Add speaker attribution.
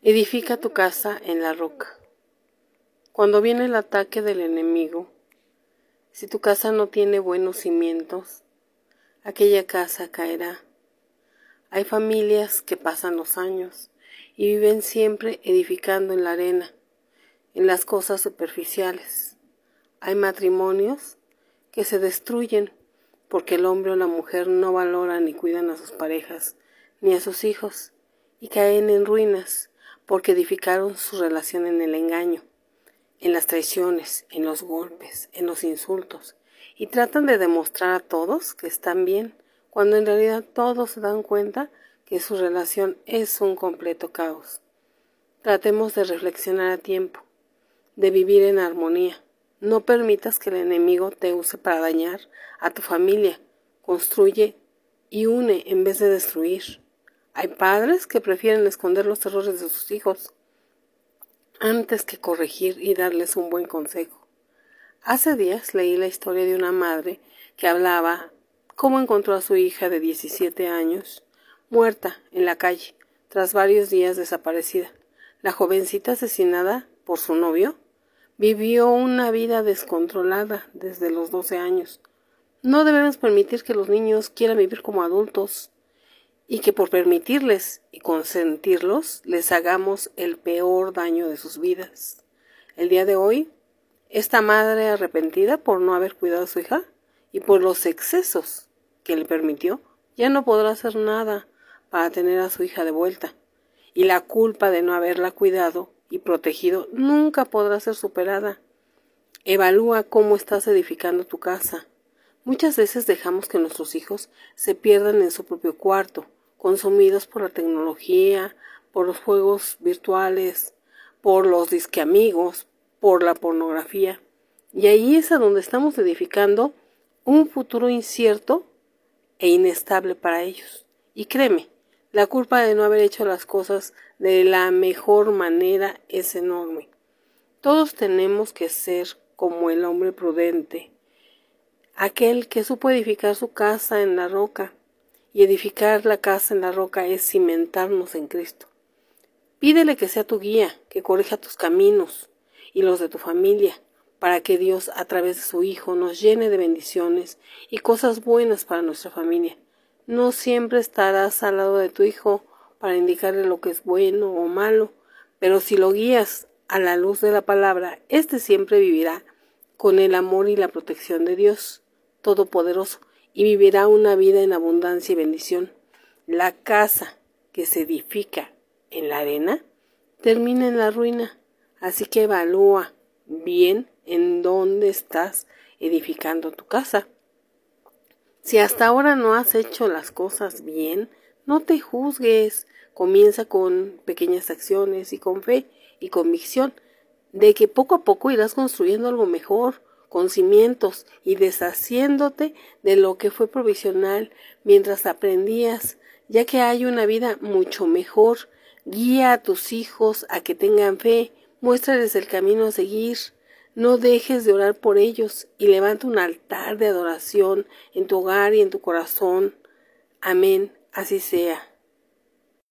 Speaker 1: Edifica tu casa en la roca. Cuando viene el ataque del enemigo, si tu casa no tiene buenos cimientos, aquella casa caerá. Hay familias que pasan los años y viven siempre edificando en la arena, en las cosas superficiales. Hay matrimonios que se destruyen porque el hombre o la mujer no valoran ni cuidan a sus parejas ni a sus hijos y caen en ruinas porque edificaron su relación en el engaño, en las traiciones, en los golpes, en los insultos, y tratan de demostrar a todos que están bien, cuando en realidad todos se dan cuenta que su relación es un completo caos. Tratemos de reflexionar a tiempo, de vivir en armonía. No permitas que el enemigo te use para dañar a tu familia. Construye y une en vez de destruir. Hay padres que prefieren esconder los errores de sus hijos antes que corregir y darles un buen consejo. Hace días leí la historia de una madre que hablaba cómo encontró a su hija de 17 años muerta en la calle tras varios días desaparecida. La jovencita asesinada por su novio vivió una vida descontrolada desde los 12 años. No debemos permitir que los niños quieran vivir como adultos y que por permitirles y consentirlos les hagamos el peor daño de sus vidas. El día de hoy, esta madre arrepentida por no haber cuidado a su hija y por los excesos que le permitió, ya no podrá hacer nada para tener a su hija de vuelta. Y la culpa de no haberla cuidado y protegido nunca podrá ser superada. Evalúa cómo estás edificando tu casa. Muchas veces dejamos que nuestros hijos se pierdan en su propio cuarto, consumidos por la tecnología, por los juegos virtuales, por los disque amigos, por la pornografía. Y ahí es a donde estamos edificando un futuro incierto e inestable para ellos. Y créeme, la culpa de no haber hecho las cosas de la mejor manera es enorme. Todos tenemos que ser como el hombre prudente, aquel que supo edificar su casa en la roca, y edificar la casa en la roca es cimentarnos en Cristo. Pídele que sea tu guía, que corrija tus caminos y los de tu familia, para que Dios, a través de su Hijo, nos llene de bendiciones y cosas buenas para nuestra familia. No siempre estarás al lado de tu Hijo para indicarle lo que es bueno o malo, pero si lo guías a la luz de la palabra, éste siempre vivirá con el amor y la protección de Dios Todopoderoso y vivirá una vida en abundancia y bendición. La casa que se edifica en la arena termina en la ruina, así que evalúa bien en dónde estás edificando tu casa. Si hasta ahora no has hecho las cosas bien, no te juzgues. Comienza con pequeñas acciones y con fe y convicción de que poco a poco irás construyendo algo mejor con cimientos y deshaciéndote de lo que fue provisional mientras aprendías, ya que hay una vida mucho mejor. Guía a tus hijos a que tengan fe, muéstrales el camino a seguir. No dejes de orar por ellos y levanta un altar de adoración en tu hogar y en tu corazón. Amén, así sea.